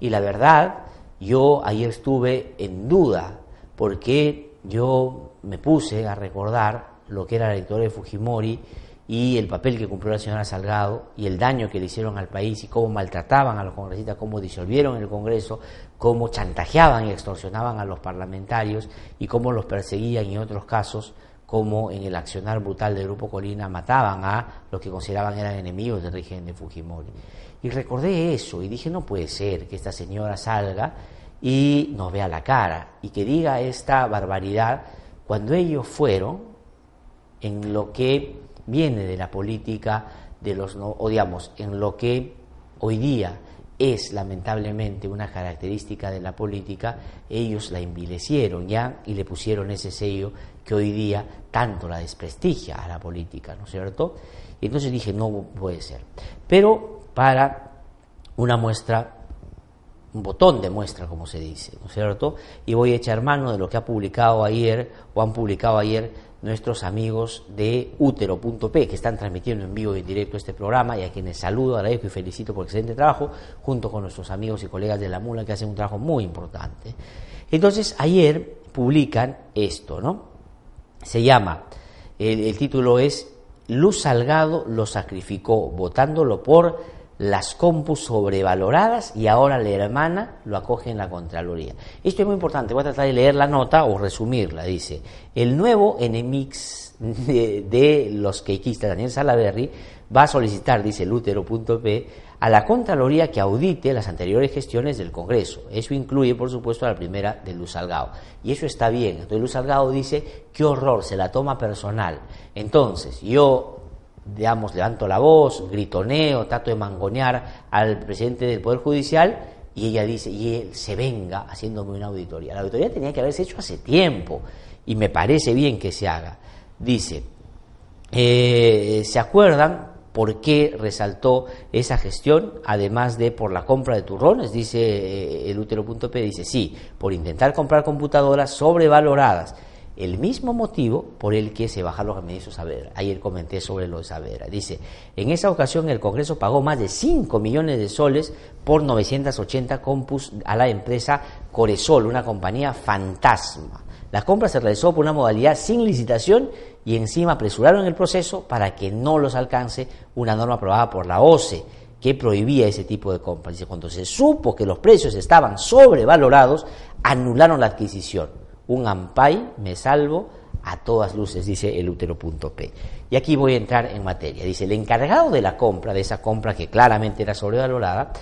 Y la verdad, yo ayer estuve en duda, porque yo me puse a recordar lo que era la victoria de Fujimori, y el papel que cumplió la señora Salgado y el daño que le hicieron al país y cómo maltrataban a los congresistas, cómo disolvieron el Congreso, cómo chantajeaban y extorsionaban a los parlamentarios y cómo los perseguían y en otros casos como en el accionar brutal del Grupo Colina mataban a los que consideraban eran enemigos del régimen de Fujimori. Y recordé eso y dije, no puede ser que esta señora salga y nos vea la cara y que diga esta barbaridad cuando ellos fueron en lo que viene de la política de los no, o digamos, en lo que hoy día es lamentablemente una característica de la política, ellos la envilecieron ya y le pusieron ese sello que hoy día tanto la desprestigia a la política, ¿no es cierto? Y entonces dije, no puede ser. Pero para una muestra, un botón de muestra, como se dice, ¿no es cierto? Y voy a echar mano de lo que ha publicado ayer, o han publicado ayer nuestros amigos de útero.p que están transmitiendo en vivo y en directo este programa y a quienes saludo, agradezco y felicito por el excelente trabajo, junto con nuestros amigos y colegas de la Mula que hacen un trabajo muy importante. Entonces, ayer publican esto, ¿no? Se llama, el, título es Luz Salgado lo sacrificó, votándolo por las compus sobrevaloradas y ahora la hermana lo acoge en la Contraloría. Esto es muy importante, voy a tratar de leer la nota o resumirla. Dice, el nuevo enemix de, de los quequistas, Daniel Salaverry, va a solicitar, dice lútero.p, a la Contraloría que audite las anteriores gestiones del Congreso. Eso incluye, por supuesto, a la primera de Luz Salgado. Y eso está bien. Entonces Luz Salgado dice, qué horror, se la toma personal. Entonces, yo digamos, levanto la voz, gritoneo, trato de mangonear al presidente del Poder Judicial y ella dice, y él se venga haciéndome una auditoría. La auditoría tenía que haberse hecho hace tiempo y me parece bien que se haga. Dice, eh, ¿se acuerdan por qué resaltó esa gestión, además de por la compra de turrones? Dice eh, el útero.p, dice, sí, por intentar comprar computadoras sobrevaloradas el mismo motivo por el que se bajaron los remedios Saavedra. Ayer comenté sobre lo de Saavedra. Dice, en esa ocasión el Congreso pagó más de 5 millones de soles por 980 compus a la empresa Coresol, una compañía fantasma. La compra se realizó por una modalidad sin licitación y encima apresuraron el proceso para que no los alcance una norma aprobada por la OCE que prohibía ese tipo de compras. Dice, cuando se supo que los precios estaban sobrevalorados, anularon la adquisición un ampay, me salvo, a todas luces, dice el útero.p. Y aquí voy a entrar en materia. Dice, el encargado de la compra, de esa compra que claramente era sobrevalorada,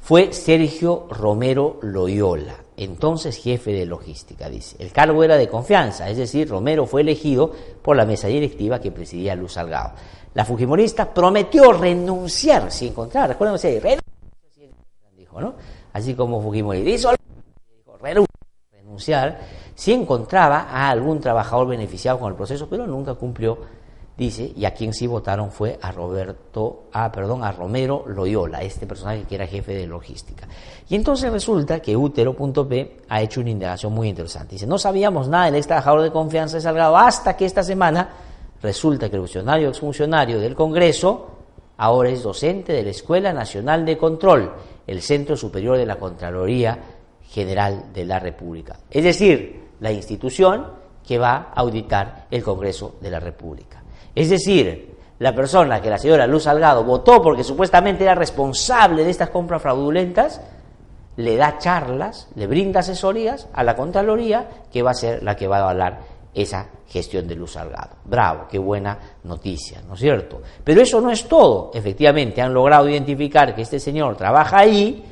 fue Sergio Romero Loyola, entonces jefe de logística, dice. El cargo era de confianza, es decir, Romero fue elegido por la mesa directiva que presidía Luz Salgado. La Fujimorista prometió renunciar si encontraba, recuerden dijo, ¿no? Así como Fujimori dijo, renunciar si encontraba a algún trabajador beneficiado con el proceso, pero nunca cumplió dice, y a quien sí votaron fue a Roberto, a, perdón, a Romero Loyola, este personaje que era jefe de logística. Y entonces resulta que Útero.p ha hecho una indagación muy interesante. Dice, no sabíamos nada del ex trabajador de confianza de Salgado hasta que esta semana resulta que el funcionario exfuncionario del Congreso ahora es docente de la Escuela Nacional de Control, el Centro Superior de la Contraloría General de la República. Es decir, la institución que va a auditar el Congreso de la República. Es decir, la persona que la señora Luz Salgado votó porque supuestamente era responsable de estas compras fraudulentas, le da charlas, le brinda asesorías a la Contraloría, que va a ser la que va a avalar esa gestión de Luz Salgado. Bravo, qué buena noticia, ¿no es cierto? Pero eso no es todo. Efectivamente, han logrado identificar que este señor trabaja ahí,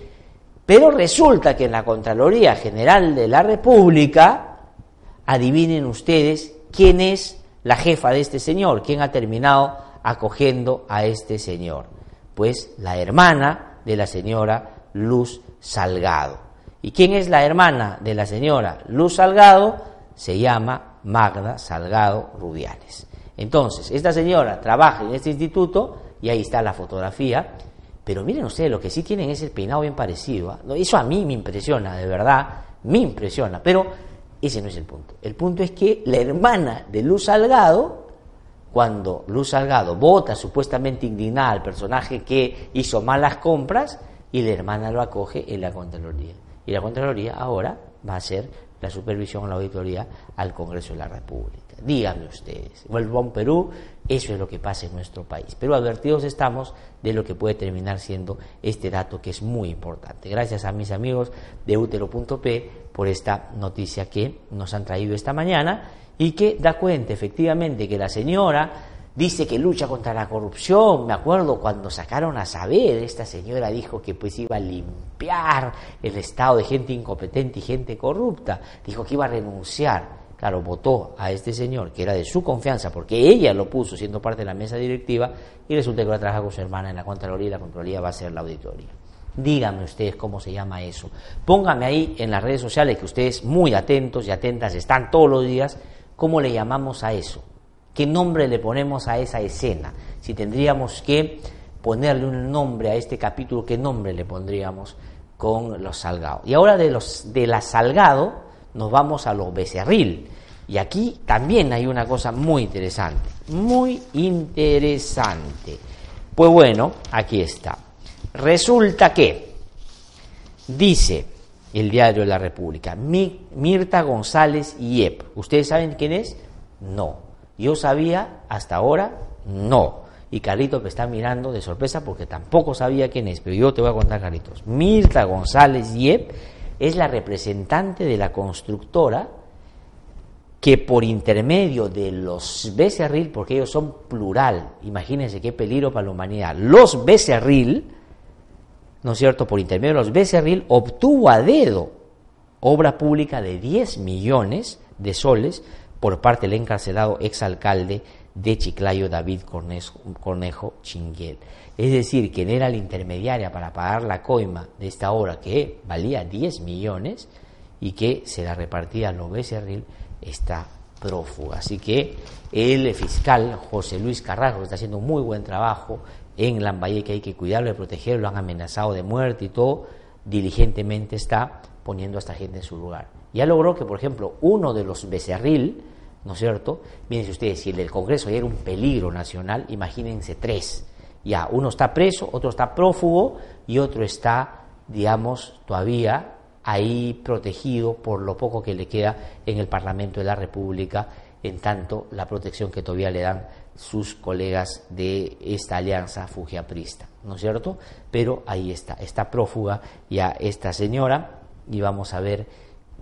pero resulta que en la Contraloría General de la República, adivinen ustedes quién es la jefa de este señor. ¿Quién ha terminado acogiendo a este señor? Pues la hermana de la señora Luz Salgado. ¿Y quién es la hermana de la señora Luz Salgado? Se llama Magda Salgado Rubiales. Entonces, esta señora trabaja en este instituto y ahí está la fotografía. Pero miren ustedes, lo que sí tienen es el peinado bien parecido. ¿ah? Eso a mí me impresiona, de verdad, me impresiona. Pero ese no es el punto. El punto es que la hermana de Luz Salgado, cuando Luz Salgado vota supuestamente indignada al personaje que hizo malas compras, y la hermana lo acoge en la Contraloría. Y la Contraloría ahora va a hacer la supervisión, la auditoría al Congreso de la República. Díganme ustedes, vuelvo a Perú, eso es lo que pasa en nuestro país. Pero advertidos estamos de lo que puede terminar siendo este dato que es muy importante. Gracias a mis amigos de útero.p por esta noticia que nos han traído esta mañana y que da cuenta efectivamente que la señora dice que lucha contra la corrupción. Me acuerdo cuando sacaron a saber, esta señora dijo que pues iba a limpiar el estado de gente incompetente y gente corrupta. Dijo que iba a renunciar claro, votó a este señor, que era de su confianza, porque ella lo puso siendo parte de la mesa directiva, y resulta que va a trabajar con su hermana en la Contraloría y la Contraloría va a ser la auditoría. Díganme ustedes cómo se llama eso. Pónganme ahí en las redes sociales, que ustedes muy atentos y atentas están todos los días, cómo le llamamos a eso. ¿Qué nombre le ponemos a esa escena? Si tendríamos que ponerle un nombre a este capítulo, ¿qué nombre le pondríamos con los Salgado? Y ahora de, los, de la Salgado nos vamos a los Becerril. Y aquí también hay una cosa muy interesante, muy interesante. Pues bueno, aquí está. Resulta que, dice el diario de la República, Mirta González Yep. ¿Ustedes saben quién es? No. Yo sabía hasta ahora, no. Y Carlitos me está mirando de sorpresa porque tampoco sabía quién es, pero yo te voy a contar, Carlitos. Mirta González Yep es la representante de la constructora que por intermedio de los becerril, porque ellos son plural, imagínense qué peligro para la humanidad, los becerril, ¿no es cierto?, por intermedio de los becerril, obtuvo a dedo obra pública de 10 millones de soles por parte del encarcelado exalcalde de Chiclayo, David Cornejo, Chinguel. Es decir, quien era la intermediaria para pagar la coima de esta obra que valía 10 millones y que se la repartía a los becerril, está prófuga. Así que el fiscal José Luis Carrasco, está haciendo un muy buen trabajo en Lambaye, que hay que cuidarlo y protegerlo, lo han amenazado de muerte y todo, diligentemente está poniendo a esta gente en su lugar. Ya logró que, por ejemplo, uno de los becerril, ¿no es cierto? Miren ustedes, si el Congreso ya un peligro nacional, imagínense tres. Ya, uno está preso, otro está prófugo y otro está, digamos, todavía ahí protegido por lo poco que le queda en el Parlamento de la República, en tanto la protección que todavía le dan sus colegas de esta alianza fujiaprista, ¿no es cierto? Pero ahí está, está prófuga ya esta señora y vamos a ver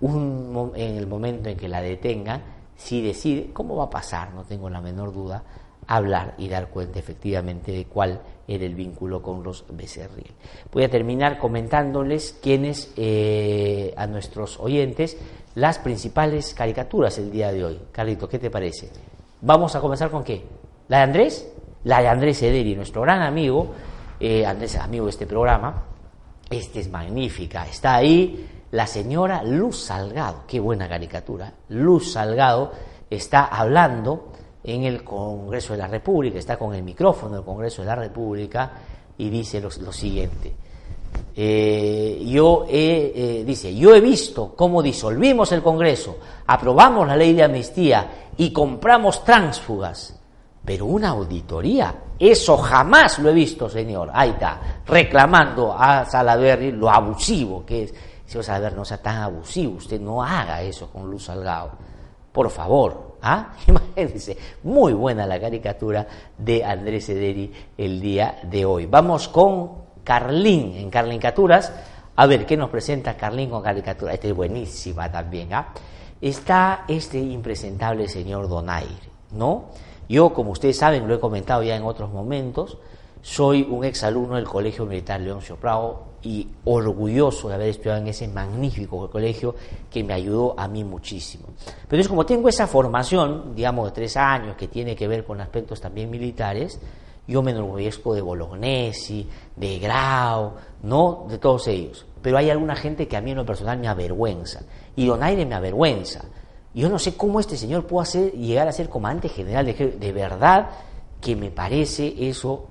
un, en el momento en que la detengan si decide, ¿cómo va a pasar? No tengo la menor duda, hablar y dar cuenta efectivamente de cuál era el vínculo con los Becerril. Voy a terminar comentándoles quiénes eh, a nuestros oyentes las principales caricaturas el día de hoy. Carlito, ¿qué te parece? Vamos a comenzar con qué? ¿La de Andrés? La de Andrés Ederi, nuestro gran amigo, eh, Andrés, amigo de este programa. Este es magnífica. Está ahí la señora Luz Salgado. Qué buena caricatura. Luz Salgado está hablando en el Congreso de la República, está con el micrófono del Congreso de la República y dice lo, siguiente. Eh, yo he, eh, dice, yo he visto cómo disolvimos el Congreso, aprobamos la ley de amnistía y compramos tránsfugas, pero una auditoría, eso jamás lo he visto, señor. Ahí está, reclamando a Salaverry lo abusivo que es. Señor Salaverry, no sea tan abusivo, usted no haga eso con Luz Salgado. Por favor, ¿ah? Imagínense, muy buena la caricatura de Andrés Ederi el día de hoy. Vamos con Carlín en Carlincaturas. A ver, ¿qué nos presenta Carlín con caricatura? Esta es buenísima también, ¿ah? Está este impresentable señor Donaire, ¿no? Yo, como ustedes saben, lo he comentado ya en otros momentos, soy un exalumno del Colegio Militar Leoncio Prado y orgulloso de haber estudiado en ese magnífico colegio que me ayudó a mí muchísimo. Pero es como tengo esa formación, digamos, de tres años, que tiene que ver con aspectos también militares, yo me enorgullezco de Bolognesi, de Grau, ¿no? De todos ellos. Pero hay alguna gente que a mí en lo personal me avergüenza. Y Donaire me avergüenza. Yo no sé cómo este señor puede hacer, llegar a ser comandante general de De verdad que me parece eso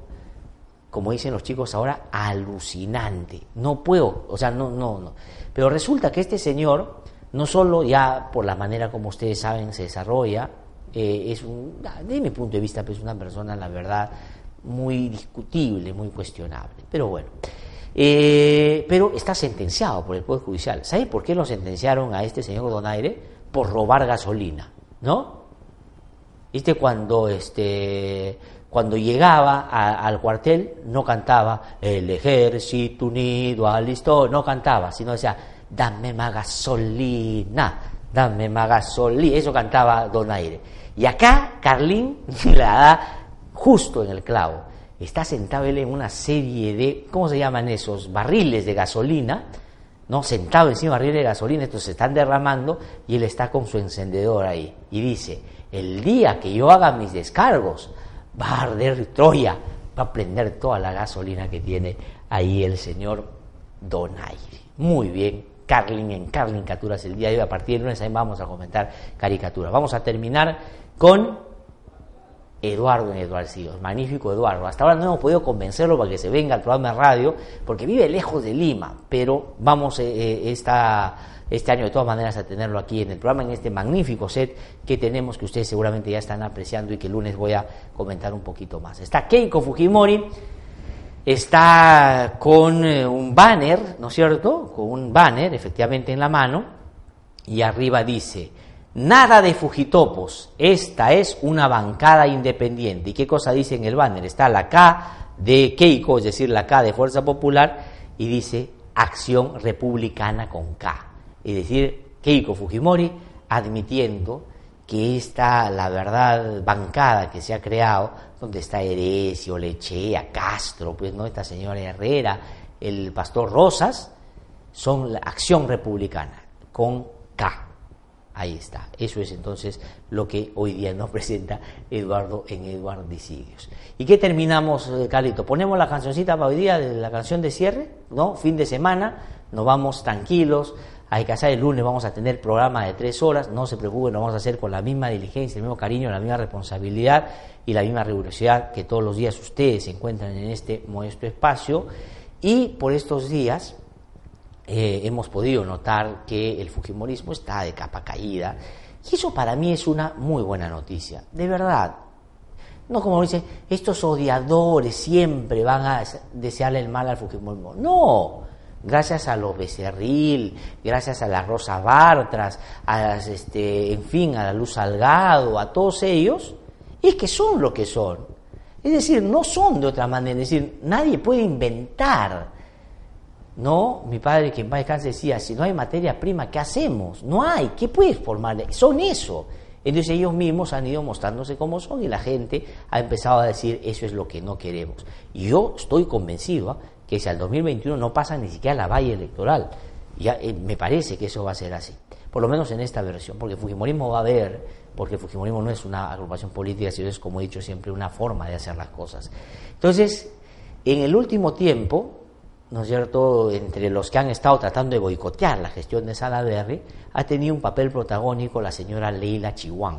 como dicen los chicos ahora, alucinante. No puedo, o sea, no, no, no. Pero resulta que este señor, no solo ya por la manera como ustedes saben se desarrolla, eh, es un, de mi punto de vista, pues una persona, la verdad, muy discutible, muy cuestionable. Pero bueno, eh, pero está sentenciado por el Poder Judicial. ¿Sabe por qué lo sentenciaron a este señor Donaire? Por robar gasolina, ¿no? ¿Viste cuando este cuando llegaba al cuartel no cantaba el ejército unido listo no cantaba, sino decía, dame más gasolina, dame más gasolina, eso cantaba Donaire. Y acá Carlín la da justo en el clavo. Está sentado él en una serie de, ¿cómo se llaman esos? Barriles de gasolina, ¿no? Sentado encima barriles de gasolina, estos se están derramando y él está con su encendedor ahí. Y dice, el día que yo haga mis descargos, va a arder Troya, va a prender toda la gasolina que tiene ahí el señor Donaire. Muy bien, Carlin en Carlincaturas el día de hoy, a partir del lunes ahí vamos a comentar caricaturas. Vamos a terminar con Eduardo en Eduardo magnífico Eduardo. Hasta ahora no hemos podido convencerlo para que se venga al programa de radio, porque vive lejos de Lima, pero vamos eh, eh, esta este año de todas maneras a tenerlo aquí en el programa, en este magnífico set que tenemos, que ustedes seguramente ya están apreciando y que el lunes voy a comentar un poquito más. Está Keiko Fujimori, está con eh, un banner, ¿no es cierto? Con un banner efectivamente en la mano y arriba dice, nada de Fujitopos, esta es una bancada independiente. ¿Y qué cosa dice en el banner? Está la K de Keiko, es decir, la K de Fuerza Popular, y dice Acción Republicana con K es decir, Keiko Fujimori admitiendo que esta, la verdad, bancada que se ha creado, donde está Eresio, Lechea, Castro, pues no, esta señora Herrera, el pastor Rosas, son la acción republicana, con K. Ahí está. Eso es entonces lo que hoy día nos presenta Eduardo en Eduardo Disidios. ¿Y qué terminamos, eh, Carlito? Ponemos la cancioncita para hoy día, la canción de cierre, ¿no? Fin de semana, nos vamos tranquilos hay que hacer el lunes, vamos a tener programa de tres horas, no se preocupen, lo vamos a hacer con la misma diligencia, el mismo cariño, la misma responsabilidad y la misma rigurosidad que todos los días ustedes se encuentran en este modesto espacio. Y por estos días eh, hemos podido notar que el Fujimorismo está de capa caída. Y eso para mí es una muy buena noticia, de verdad. No como dicen, estos odiadores siempre van a desearle el mal al Fujimorismo. No, gracias a los Becerril, gracias a la Rosa Bartras, a este, en fin, a la Luz Salgado, a todos ellos, es que son lo que son. Es decir, no son de otra manera, es decir, nadie puede inventar. No, mi padre que en paz descanse decía, si no hay materia prima, ¿qué hacemos? No hay, ¿qué puedes formar? Son eso. Entonces ellos mismos han ido mostrándose como son y la gente ha empezado a decir eso es lo que no queremos. Y yo estoy convencido que si al 2021 no pasa ni siquiera la valla electoral, ya eh, me parece que eso va a ser así, por lo menos en esta versión, porque Fujimorismo va a ver, porque Fujimorismo no es una agrupación política, sino es, como he dicho siempre, una forma de hacer las cosas. Entonces, en el último tiempo, ¿no es cierto?, entre los que han estado tratando de boicotear la gestión de Salaverry, ha tenido un papel protagónico la señora Leila Chihuán,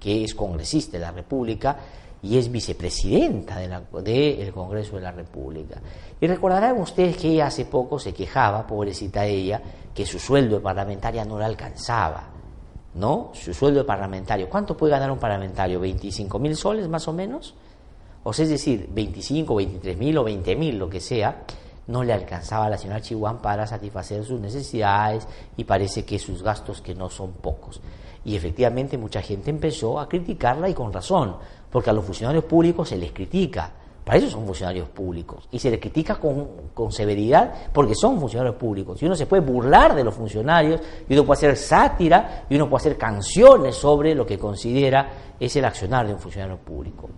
que es congresista de la República y es vicepresidenta del Congreso de la República. Y recordarán ustedes que ella hace poco se quejaba, pobrecita ella, que su sueldo de parlamentaria no la alcanzaba. ¿No? Su sueldo de parlamentario. ¿Cuánto puede ganar un parlamentario? ¿25 mil soles más o menos? O sea, es decir, 25, 23 mil o 20 mil, lo que sea no le alcanzaba a la señora Chihuahua para satisfacer sus necesidades y parece que sus gastos que no son pocos. Y efectivamente mucha gente empezó a criticarla y con razón, porque a los funcionarios públicos se les critica, para eso son funcionarios públicos, y se les critica con, con severidad porque son funcionarios públicos. Y uno se puede burlar de los funcionarios, y uno puede hacer sátira, y uno puede hacer canciones sobre lo que considera es el accionar de un funcionario público.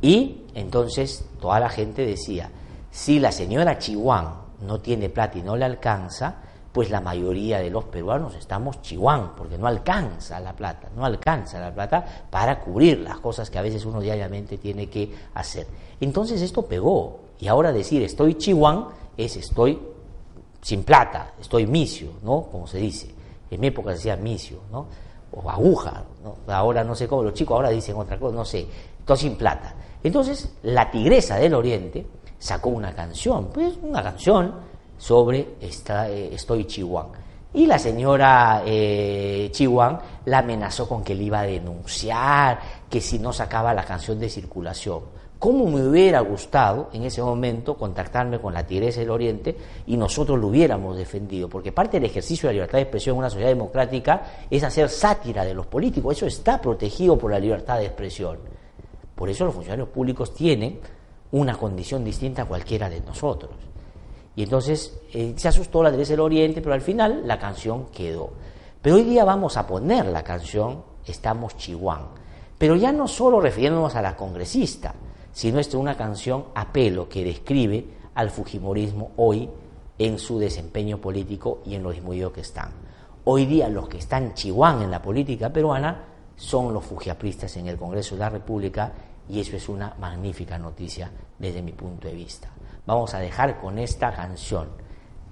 Y entonces toda la gente decía, si la señora Chihuán no tiene plata y no le alcanza, pues la mayoría de los peruanos estamos chihuán, porque no alcanza la plata, no alcanza la plata para cubrir las cosas que a veces uno diariamente tiene que hacer. Entonces esto pegó, y ahora decir estoy chihuán es estoy sin plata, estoy misio, ¿no? Como se dice. En mi época se decía misio, ¿no? O aguja, ¿no? Ahora no sé cómo, los chicos ahora dicen otra cosa, no sé, estoy sin plata. Entonces, la tigresa del Oriente, sacó una canción, pues una canción sobre esta, eh, Estoy Chihuán. Y la señora eh, Chihuán la amenazó con que le iba a denunciar, que si no sacaba la canción de circulación. ¿Cómo me hubiera gustado en ese momento contactarme con la Tigresa del Oriente y nosotros lo hubiéramos defendido? Porque parte del ejercicio de la libertad de expresión en una sociedad democrática es hacer sátira de los políticos. Eso está protegido por la libertad de expresión. Por eso los funcionarios públicos tienen una condición distinta a cualquiera de nosotros. Y entonces eh, se asustó la Teresa del Oriente, pero al final la canción quedó. Pero hoy día vamos a poner la canción Estamos Chihuán. Pero ya no solo refiriéndonos a la congresista, sino es una canción a pelo que describe al Fujimorismo hoy en su desempeño político y en lo disminuido que están. Hoy día los que están chihuán en la política peruana son los fujiapristas en el Congreso de la República y eso es una magnífica noticia desde mi punto de vista. Vamos a dejar con esta canción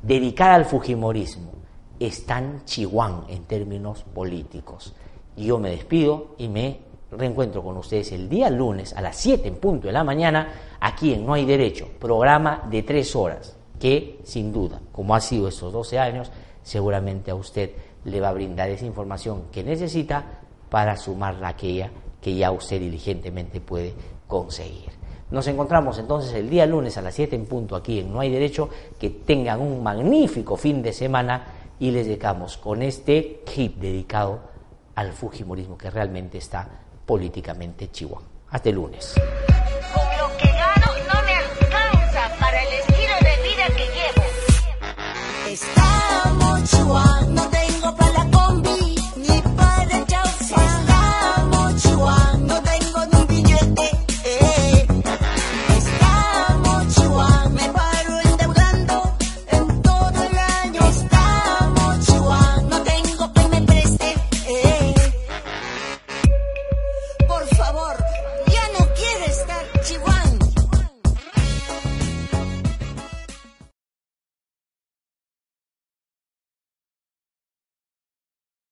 dedicada al Fujimorismo. Es tan chihuán en términos políticos. Yo me despido y me reencuentro con ustedes el día lunes a las 7 en punto de la mañana aquí en No hay Derecho, programa de tres horas que sin duda, como ha sido estos 12 años, seguramente a usted le va a brindar esa información que necesita para sumarla a aquella que ya usted diligentemente puede conseguir. Nos encontramos entonces el día lunes a las 7 en punto aquí en No hay Derecho. Que tengan un magnífico fin de semana y les dejamos con este clip dedicado al Fujimorismo que realmente está políticamente chihuahua. Hasta el lunes.